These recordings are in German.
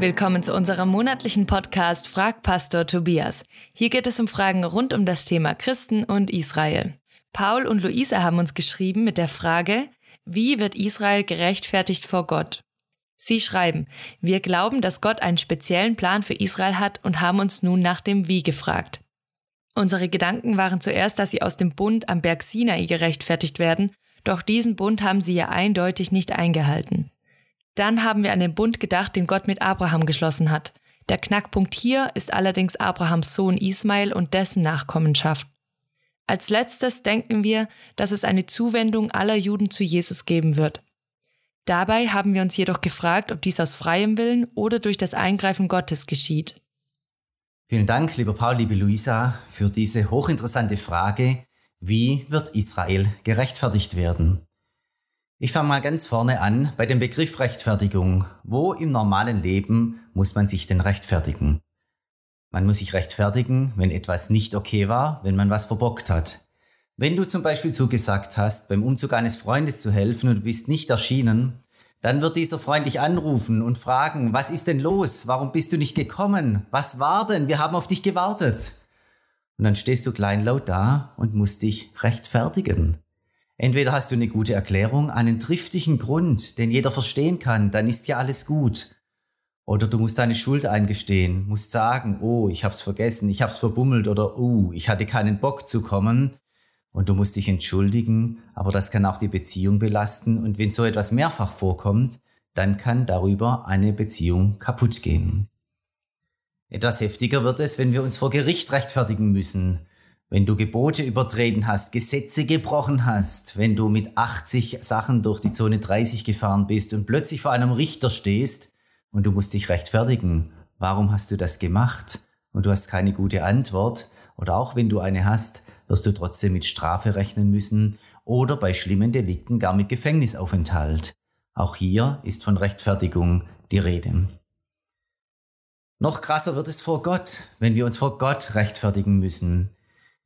Willkommen zu unserem monatlichen Podcast Frag Pastor Tobias. Hier geht es um Fragen rund um das Thema Christen und Israel. Paul und Luisa haben uns geschrieben mit der Frage, wie wird Israel gerechtfertigt vor Gott? Sie schreiben, wir glauben, dass Gott einen speziellen Plan für Israel hat und haben uns nun nach dem Wie gefragt. Unsere Gedanken waren zuerst, dass sie aus dem Bund am Berg Sinai gerechtfertigt werden, doch diesen Bund haben sie ja eindeutig nicht eingehalten. Dann haben wir an den Bund gedacht, den Gott mit Abraham geschlossen hat. Der Knackpunkt hier ist allerdings Abrahams Sohn Ismail und dessen Nachkommenschaft. Als letztes denken wir, dass es eine Zuwendung aller Juden zu Jesus geben wird. Dabei haben wir uns jedoch gefragt, ob dies aus freiem Willen oder durch das Eingreifen Gottes geschieht. Vielen Dank, lieber Paul, liebe Luisa, für diese hochinteressante Frage, wie wird Israel gerechtfertigt werden? Ich fange mal ganz vorne an bei dem Begriff Rechtfertigung. Wo im normalen Leben muss man sich denn rechtfertigen? Man muss sich rechtfertigen, wenn etwas nicht okay war, wenn man was verbockt hat. Wenn du zum Beispiel zugesagt hast, beim Umzug eines Freundes zu helfen und du bist nicht erschienen, dann wird dieser Freund dich anrufen und fragen, was ist denn los? Warum bist du nicht gekommen? Was war denn? Wir haben auf dich gewartet. Und dann stehst du kleinlaut da und musst dich rechtfertigen. Entweder hast du eine gute Erklärung, einen triftigen Grund, den jeder verstehen kann, dann ist ja alles gut. Oder du musst deine Schuld eingestehen, musst sagen, oh, ich hab's vergessen, ich hab's verbummelt oder oh, ich hatte keinen Bock zu kommen. Und du musst dich entschuldigen, aber das kann auch die Beziehung belasten und wenn so etwas mehrfach vorkommt, dann kann darüber eine Beziehung kaputt gehen. Etwas heftiger wird es, wenn wir uns vor Gericht rechtfertigen müssen, wenn du Gebote übertreten hast, Gesetze gebrochen hast, wenn du mit 80 Sachen durch die Zone 30 gefahren bist und plötzlich vor einem Richter stehst und du musst dich rechtfertigen. Warum hast du das gemacht? Und du hast keine gute Antwort. Oder auch wenn du eine hast, wirst du trotzdem mit Strafe rechnen müssen oder bei schlimmen Delikten gar mit Gefängnisaufenthalt. Auch hier ist von Rechtfertigung die Rede. Noch krasser wird es vor Gott, wenn wir uns vor Gott rechtfertigen müssen.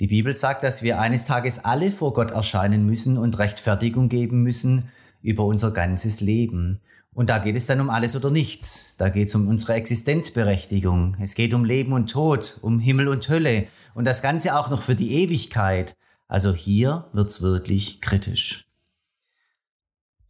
Die Bibel sagt, dass wir eines Tages alle vor Gott erscheinen müssen und Rechtfertigung geben müssen über unser ganzes Leben. Und da geht es dann um alles oder nichts. Da geht es um unsere Existenzberechtigung. Es geht um Leben und Tod, um Himmel und Hölle. Und das Ganze auch noch für die Ewigkeit. Also hier wird's wirklich kritisch.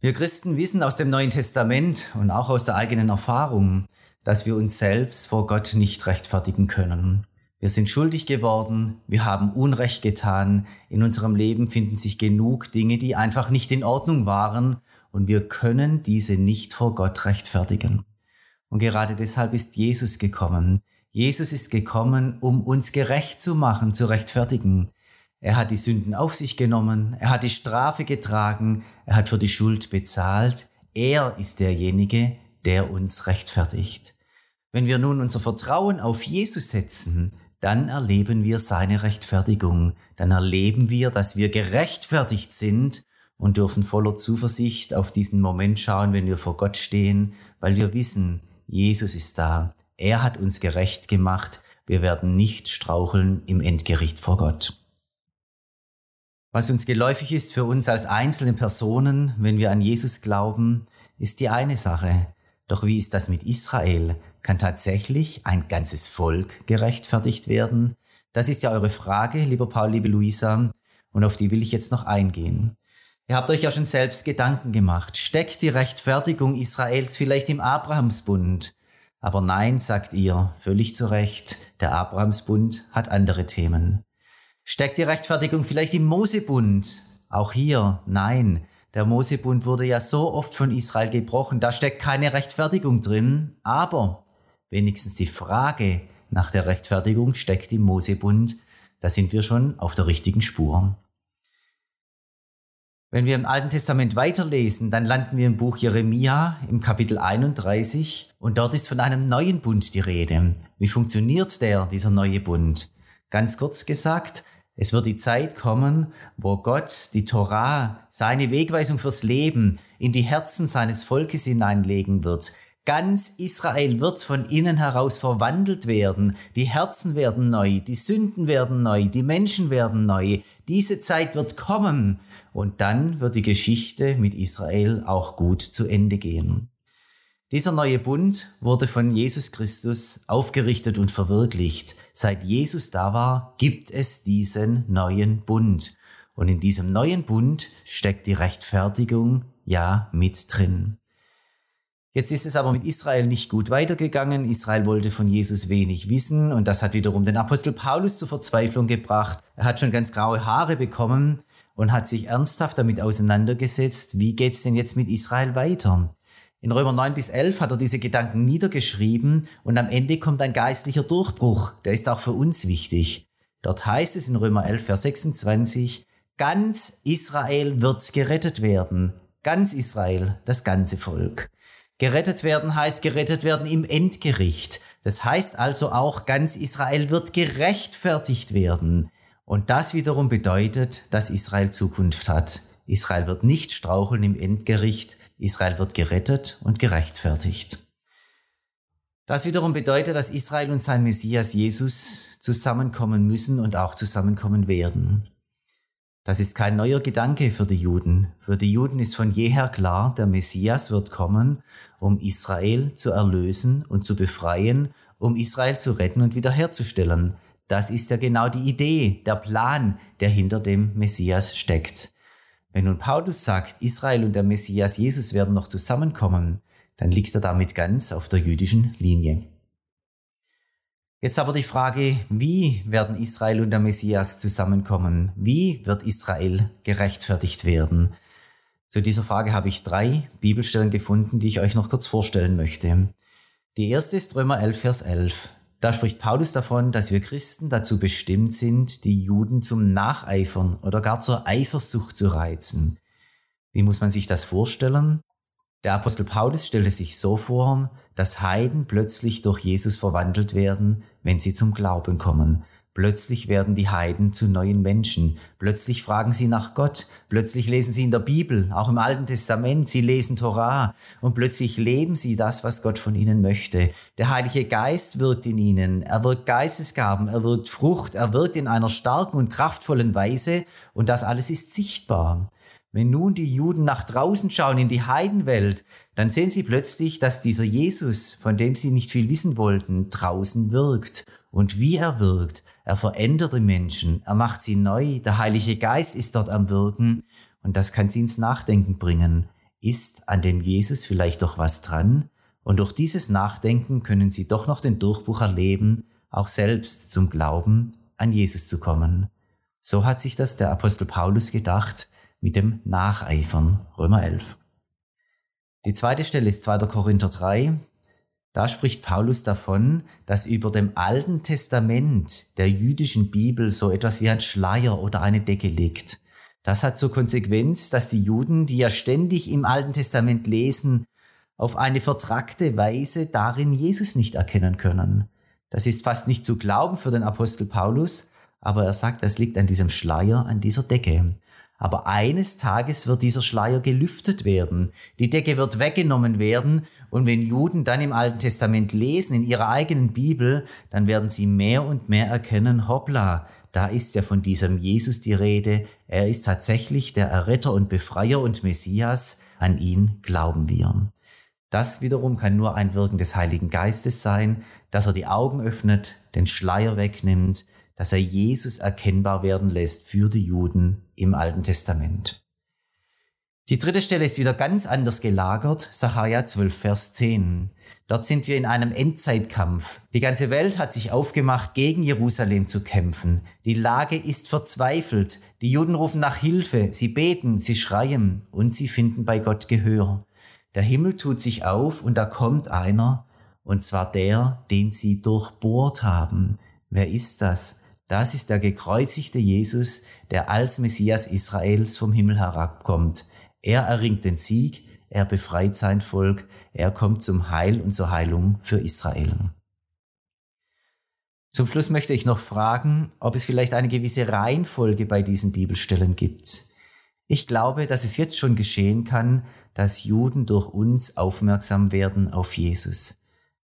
Wir Christen wissen aus dem Neuen Testament und auch aus der eigenen Erfahrung, dass wir uns selbst vor Gott nicht rechtfertigen können. Wir sind schuldig geworden, wir haben Unrecht getan, in unserem Leben finden sich genug Dinge, die einfach nicht in Ordnung waren und wir können diese nicht vor Gott rechtfertigen. Und gerade deshalb ist Jesus gekommen. Jesus ist gekommen, um uns gerecht zu machen, zu rechtfertigen. Er hat die Sünden auf sich genommen, er hat die Strafe getragen, er hat für die Schuld bezahlt. Er ist derjenige, der uns rechtfertigt. Wenn wir nun unser Vertrauen auf Jesus setzen, dann erleben wir seine Rechtfertigung, dann erleben wir, dass wir gerechtfertigt sind und dürfen voller Zuversicht auf diesen Moment schauen, wenn wir vor Gott stehen, weil wir wissen, Jesus ist da, er hat uns gerecht gemacht, wir werden nicht straucheln im Endgericht vor Gott. Was uns geläufig ist für uns als einzelne Personen, wenn wir an Jesus glauben, ist die eine Sache. Doch wie ist das mit Israel? Kann tatsächlich ein ganzes Volk gerechtfertigt werden? Das ist ja eure Frage, lieber Paul, liebe Luisa, und auf die will ich jetzt noch eingehen. Ihr habt euch ja schon selbst Gedanken gemacht. Steckt die Rechtfertigung Israels vielleicht im Abrahamsbund? Aber nein, sagt ihr, völlig zu Recht, der Abrahamsbund hat andere Themen. Steckt die Rechtfertigung vielleicht im Mosebund? Auch hier, nein, der Mosebund wurde ja so oft von Israel gebrochen, da steckt keine Rechtfertigung drin, aber wenigstens die Frage nach der Rechtfertigung steckt im Mosebund, da sind wir schon auf der richtigen Spur. Wenn wir im Alten Testament weiterlesen, dann landen wir im Buch Jeremia im Kapitel 31 und dort ist von einem neuen Bund die Rede. Wie funktioniert der, dieser neue Bund? Ganz kurz gesagt, es wird die Zeit kommen, wo Gott die Torah, seine Wegweisung fürs Leben, in die Herzen seines Volkes hineinlegen wird. Ganz Israel wird von innen heraus verwandelt werden. Die Herzen werden neu, die Sünden werden neu, die Menschen werden neu. Diese Zeit wird kommen und dann wird die Geschichte mit Israel auch gut zu Ende gehen. Dieser neue Bund wurde von Jesus Christus aufgerichtet und verwirklicht. Seit Jesus da war, gibt es diesen neuen Bund. Und in diesem neuen Bund steckt die Rechtfertigung ja mit drin. Jetzt ist es aber mit Israel nicht gut weitergegangen. Israel wollte von Jesus wenig wissen und das hat wiederum den Apostel Paulus zur Verzweiflung gebracht. Er hat schon ganz graue Haare bekommen und hat sich ernsthaft damit auseinandergesetzt, wie geht's denn jetzt mit Israel weiter? In Römer 9 bis 11 hat er diese Gedanken niedergeschrieben und am Ende kommt ein geistlicher Durchbruch. Der ist auch für uns wichtig. Dort heißt es in Römer 11, Vers 26, ganz Israel wird gerettet werden. Ganz Israel, das ganze Volk. Gerettet werden heißt gerettet werden im Endgericht. Das heißt also auch, ganz Israel wird gerechtfertigt werden. Und das wiederum bedeutet, dass Israel Zukunft hat. Israel wird nicht straucheln im Endgericht. Israel wird gerettet und gerechtfertigt. Das wiederum bedeutet, dass Israel und sein Messias Jesus zusammenkommen müssen und auch zusammenkommen werden. Das ist kein neuer Gedanke für die Juden. Für die Juden ist von jeher klar, der Messias wird kommen, um Israel zu erlösen und zu befreien, um Israel zu retten und wiederherzustellen. Das ist ja genau die Idee, der Plan, der hinter dem Messias steckt. Wenn nun Paulus sagt, Israel und der Messias Jesus werden noch zusammenkommen, dann liegt er damit ganz auf der jüdischen Linie. Jetzt aber die Frage, wie werden Israel und der Messias zusammenkommen? Wie wird Israel gerechtfertigt werden? Zu dieser Frage habe ich drei Bibelstellen gefunden, die ich euch noch kurz vorstellen möchte. Die erste ist Römer 11, Vers 11. Da spricht Paulus davon, dass wir Christen dazu bestimmt sind, die Juden zum Nacheifern oder gar zur Eifersucht zu reizen. Wie muss man sich das vorstellen? Der Apostel Paulus stellte sich so vor, dass Heiden plötzlich durch Jesus verwandelt werden, wenn sie zum Glauben kommen. Plötzlich werden die Heiden zu neuen Menschen. Plötzlich fragen sie nach Gott. Plötzlich lesen sie in der Bibel, auch im Alten Testament. Sie lesen Torah. Und plötzlich leben sie das, was Gott von ihnen möchte. Der Heilige Geist wirkt in ihnen. Er wirkt Geistesgaben. Er wirkt Frucht. Er wirkt in einer starken und kraftvollen Weise. Und das alles ist sichtbar. Wenn nun die Juden nach draußen schauen in die Heidenwelt, dann sehen sie plötzlich, dass dieser Jesus, von dem sie nicht viel wissen wollten, draußen wirkt. Und wie er wirkt, er verändert die Menschen, er macht sie neu, der Heilige Geist ist dort am Wirken und das kann sie ins Nachdenken bringen. Ist an dem Jesus vielleicht doch was dran? Und durch dieses Nachdenken können sie doch noch den Durchbruch erleben, auch selbst zum Glauben an Jesus zu kommen. So hat sich das der Apostel Paulus gedacht, mit dem Nacheifern, Römer 11. Die zweite Stelle ist 2. Korinther 3. Da spricht Paulus davon, dass über dem Alten Testament der jüdischen Bibel so etwas wie ein Schleier oder eine Decke liegt. Das hat zur Konsequenz, dass die Juden, die ja ständig im Alten Testament lesen, auf eine vertrackte Weise darin Jesus nicht erkennen können. Das ist fast nicht zu glauben für den Apostel Paulus, aber er sagt, das liegt an diesem Schleier, an dieser Decke. Aber eines Tages wird dieser Schleier gelüftet werden. Die Decke wird weggenommen werden. Und wenn Juden dann im Alten Testament lesen, in ihrer eigenen Bibel, dann werden sie mehr und mehr erkennen, hoppla, da ist ja von diesem Jesus die Rede. Er ist tatsächlich der Erretter und Befreier und Messias. An ihn glauben wir. Das wiederum kann nur ein Wirken des Heiligen Geistes sein, dass er die Augen öffnet, den Schleier wegnimmt, dass er Jesus erkennbar werden lässt für die Juden im Alten Testament. Die dritte Stelle ist wieder ganz anders gelagert, Sacharja 12, Vers 10. Dort sind wir in einem Endzeitkampf. Die ganze Welt hat sich aufgemacht, gegen Jerusalem zu kämpfen. Die Lage ist verzweifelt. Die Juden rufen nach Hilfe, sie beten, sie schreien und sie finden bei Gott Gehör. Der Himmel tut sich auf und da kommt einer, und zwar der, den sie durchbohrt haben. Wer ist das? Das ist der gekreuzigte Jesus, der als Messias Israels vom Himmel herabkommt. Er erringt den Sieg, er befreit sein Volk, er kommt zum Heil und zur Heilung für Israel. Zum Schluss möchte ich noch fragen, ob es vielleicht eine gewisse Reihenfolge bei diesen Bibelstellen gibt. Ich glaube, dass es jetzt schon geschehen kann, dass Juden durch uns aufmerksam werden auf Jesus.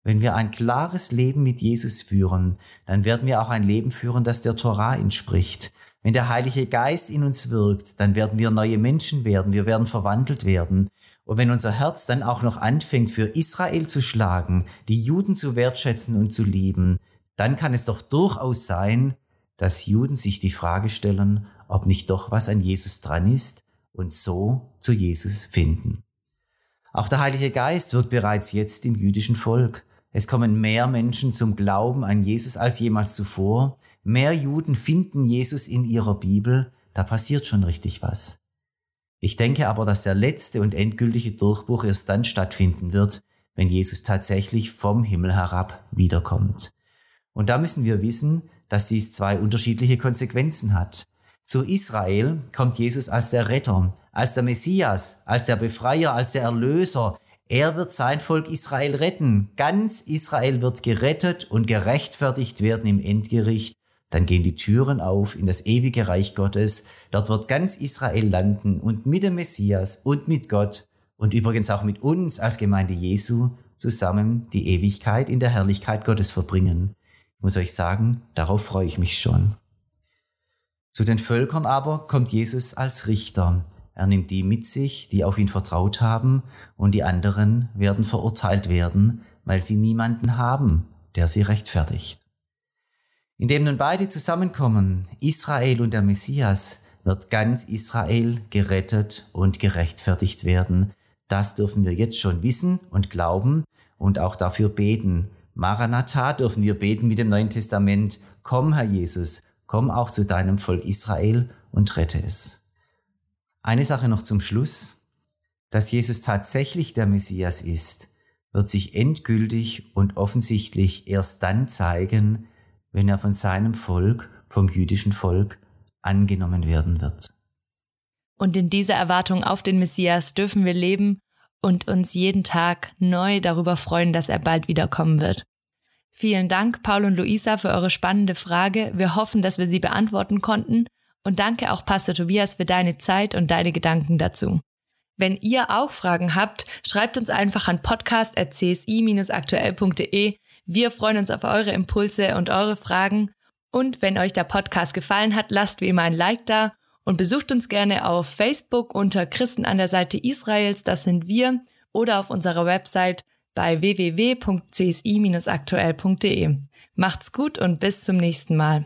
Wenn wir ein klares Leben mit Jesus führen, dann werden wir auch ein Leben führen, das der Torah entspricht. Wenn der Heilige Geist in uns wirkt, dann werden wir neue Menschen werden, wir werden verwandelt werden. Und wenn unser Herz dann auch noch anfängt, für Israel zu schlagen, die Juden zu wertschätzen und zu lieben, dann kann es doch durchaus sein, dass Juden sich die Frage stellen, ob nicht doch was an Jesus dran ist und so zu Jesus finden. Auch der Heilige Geist wirkt bereits jetzt im jüdischen Volk. Es kommen mehr Menschen zum Glauben an Jesus als jemals zuvor. Mehr Juden finden Jesus in ihrer Bibel. Da passiert schon richtig was. Ich denke aber, dass der letzte und endgültige Durchbruch erst dann stattfinden wird, wenn Jesus tatsächlich vom Himmel herab wiederkommt. Und da müssen wir wissen, dass dies zwei unterschiedliche Konsequenzen hat. Zu Israel kommt Jesus als der Retter, als der Messias, als der Befreier, als der Erlöser. Er wird sein Volk Israel retten. Ganz Israel wird gerettet und gerechtfertigt werden im Endgericht. Dann gehen die Türen auf in das ewige Reich Gottes. Dort wird ganz Israel landen und mit dem Messias und mit Gott und übrigens auch mit uns als Gemeinde Jesu zusammen die Ewigkeit in der Herrlichkeit Gottes verbringen. Ich muss euch sagen, darauf freue ich mich schon. Zu den Völkern aber kommt Jesus als Richter. Er nimmt die mit sich, die auf ihn vertraut haben, und die anderen werden verurteilt werden, weil sie niemanden haben, der sie rechtfertigt. Indem nun beide zusammenkommen, Israel und der Messias, wird ganz Israel gerettet und gerechtfertigt werden. Das dürfen wir jetzt schon wissen und glauben und auch dafür beten. Maranatha dürfen wir beten mit dem Neuen Testament. Komm, Herr Jesus, komm auch zu deinem Volk Israel und rette es. Eine Sache noch zum Schluss. Dass Jesus tatsächlich der Messias ist, wird sich endgültig und offensichtlich erst dann zeigen, wenn er von seinem Volk, vom jüdischen Volk, angenommen werden wird. Und in dieser Erwartung auf den Messias dürfen wir leben und uns jeden Tag neu darüber freuen, dass er bald wiederkommen wird. Vielen Dank, Paul und Luisa, für eure spannende Frage. Wir hoffen, dass wir sie beantworten konnten. Und danke auch Pastor Tobias für deine Zeit und deine Gedanken dazu. Wenn ihr auch Fragen habt, schreibt uns einfach an podcast.csi-aktuell.de. Wir freuen uns auf eure Impulse und eure Fragen. Und wenn euch der Podcast gefallen hat, lasst wie immer ein Like da und besucht uns gerne auf Facebook unter Christen an der Seite Israels, das sind wir, oder auf unserer Website bei www.csi-aktuell.de. Macht's gut und bis zum nächsten Mal.